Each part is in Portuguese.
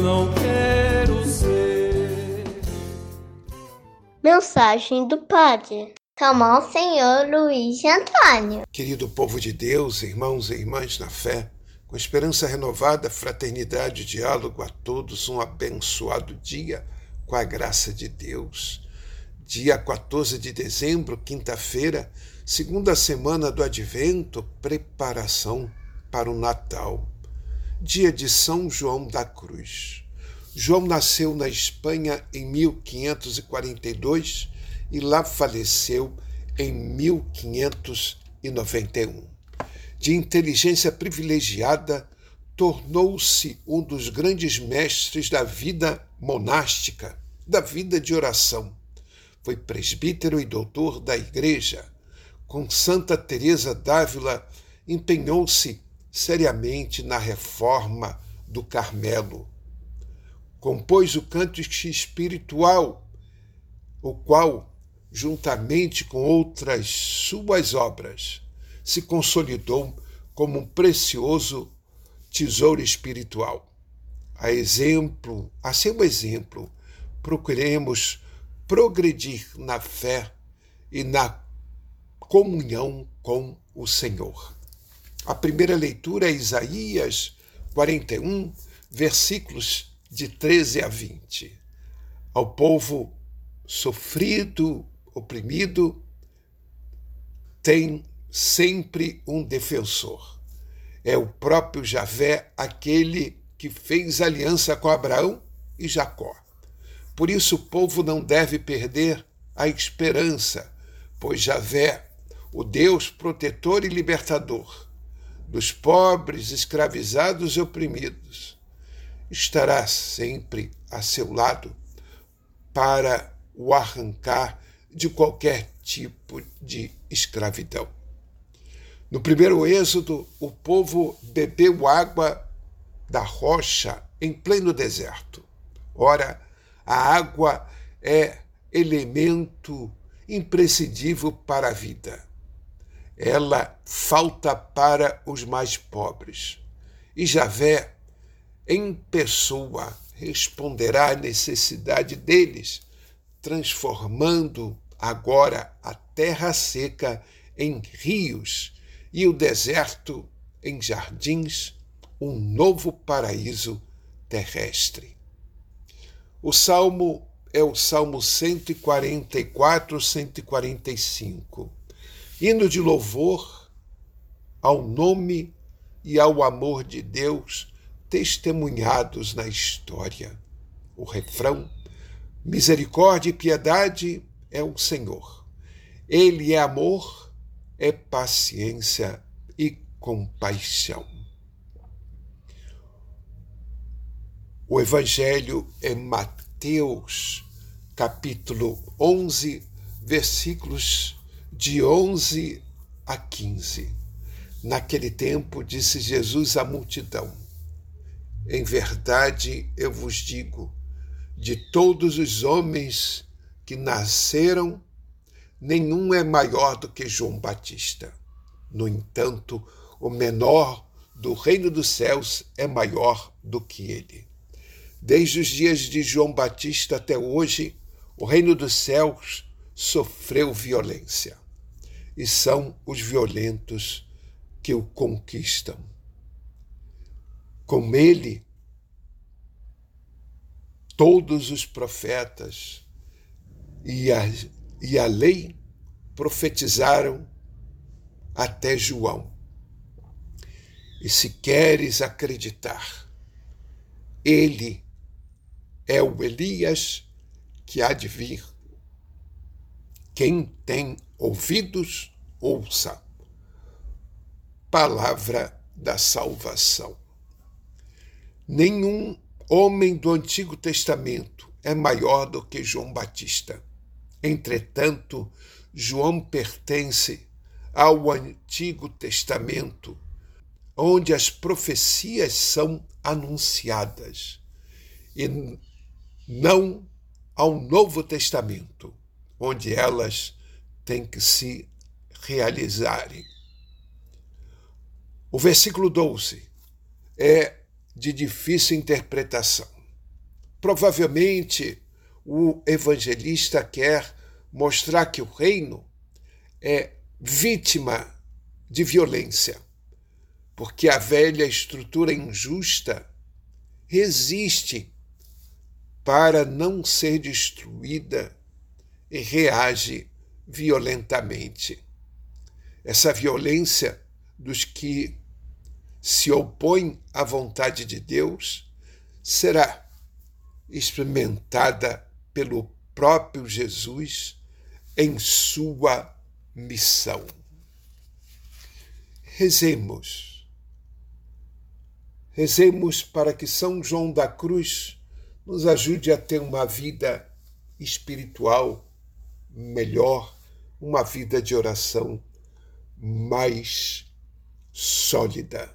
não quero ser. Mensagem do Padre. Tomão Senhor Luiz Antônio. Querido povo de Deus, irmãos e irmãs na fé, com esperança renovada, fraternidade e diálogo a todos, um abençoado dia com a graça de Deus. Dia 14 de dezembro, quinta-feira, segunda semana do Advento, preparação para o Natal. Dia de São João da Cruz. João nasceu na Espanha em 1542 e lá faleceu em 1591. De inteligência privilegiada, tornou-se um dos grandes mestres da vida monástica, da vida de oração. Foi presbítero e doutor da Igreja. Com Santa Teresa d'Ávila, empenhou-se seriamente na reforma do Carmelo compôs o Cântico Espiritual, o qual, juntamente com outras suas obras, se consolidou como um precioso tesouro espiritual. A exemplo, a seu exemplo, procuremos progredir na fé e na comunhão com o Senhor. A primeira leitura é Isaías 41, versículos de 13 a 20. Ao povo sofrido, oprimido, tem sempre um defensor. É o próprio Javé, aquele que fez aliança com Abraão e Jacó. Por isso o povo não deve perder a esperança, pois Javé, o Deus protetor e libertador dos pobres, escravizados e oprimidos, estará sempre a seu lado para o arrancar de qualquer tipo de escravidão. No primeiro êxodo, o povo bebeu água da rocha em pleno deserto. Ora, a água é elemento imprescindível para a vida. Ela falta para os mais pobres. E Javé em pessoa responderá à necessidade deles, transformando agora a terra seca em rios e o deserto em jardins, um novo paraíso terrestre. O salmo é o Salmo 144, 145. Hino de louvor ao nome e ao amor de Deus testemunhados na história. O refrão: Misericórdia e piedade é o Senhor. Ele é amor, é paciência e compaixão. O Evangelho é Mateus, capítulo 11, versículos de 11 a 15. Naquele tempo, disse Jesus à multidão: em verdade eu vos digo: de todos os homens que nasceram, nenhum é maior do que João Batista. No entanto, o menor do reino dos céus é maior do que ele. Desde os dias de João Batista até hoje, o reino dos céus sofreu violência, e são os violentos que o conquistam com ele todos os profetas e a, e a lei profetizaram até João. E se queres acreditar, ele é o Elias que há de vir. Quem tem ouvidos, ouça. Palavra da salvação. Nenhum homem do Antigo Testamento é maior do que João Batista. Entretanto, João pertence ao Antigo Testamento, onde as profecias são anunciadas, e não ao Novo Testamento, onde elas têm que se realizarem. O versículo 12 é de difícil interpretação. Provavelmente o evangelista quer mostrar que o reino é vítima de violência, porque a velha estrutura injusta resiste para não ser destruída e reage violentamente. Essa violência dos que se opõem à vontade de Deus será experimentada pelo próprio Jesus em sua missão. Rezemos. Rezemos para que São João da Cruz nos ajude a ter uma vida espiritual melhor, uma vida de oração mais sólida.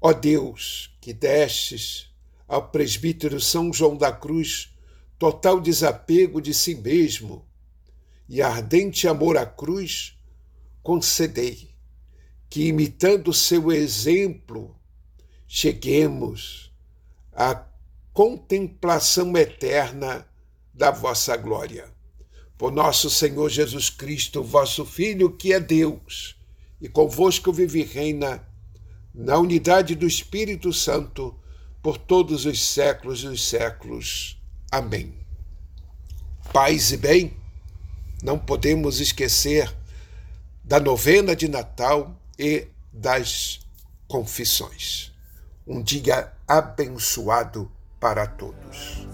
Ó Deus, que destes ao presbítero São João da Cruz total desapego de si mesmo e ardente amor à cruz, concedei que, imitando seu exemplo, cheguemos à contemplação eterna da vossa glória. Por nosso Senhor Jesus Cristo, vosso Filho, que é Deus, e convosco vive e reina, na unidade do Espírito Santo, por todos os séculos dos séculos. Amém. Paz e bem, não podemos esquecer da novena de Natal e das confissões. Um dia abençoado para todos.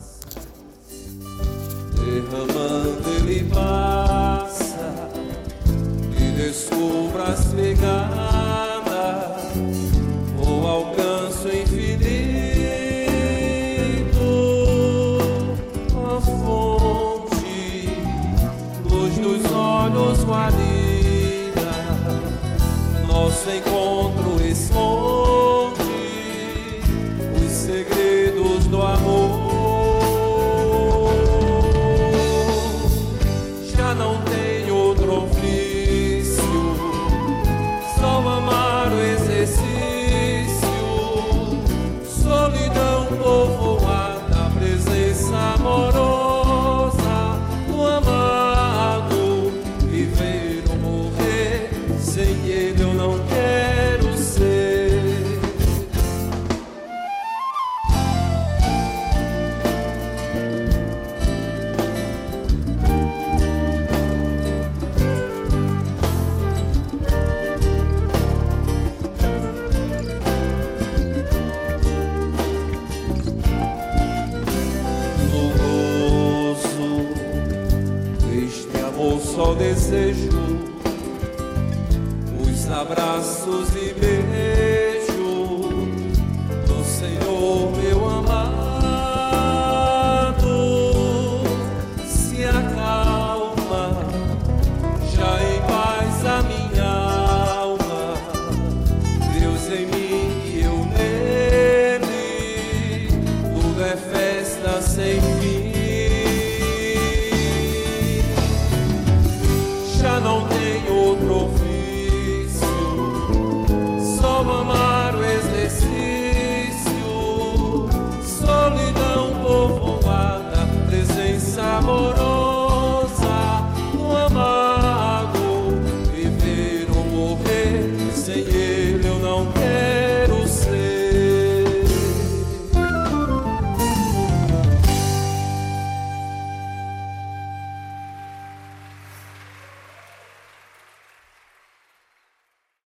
Derramando ele passa e descubra as pegadas, desejo os abraços e beijo do Senhor meu amado. Se acalma já em paz a minha alma Deus em mim e eu nele, tudo é festa sem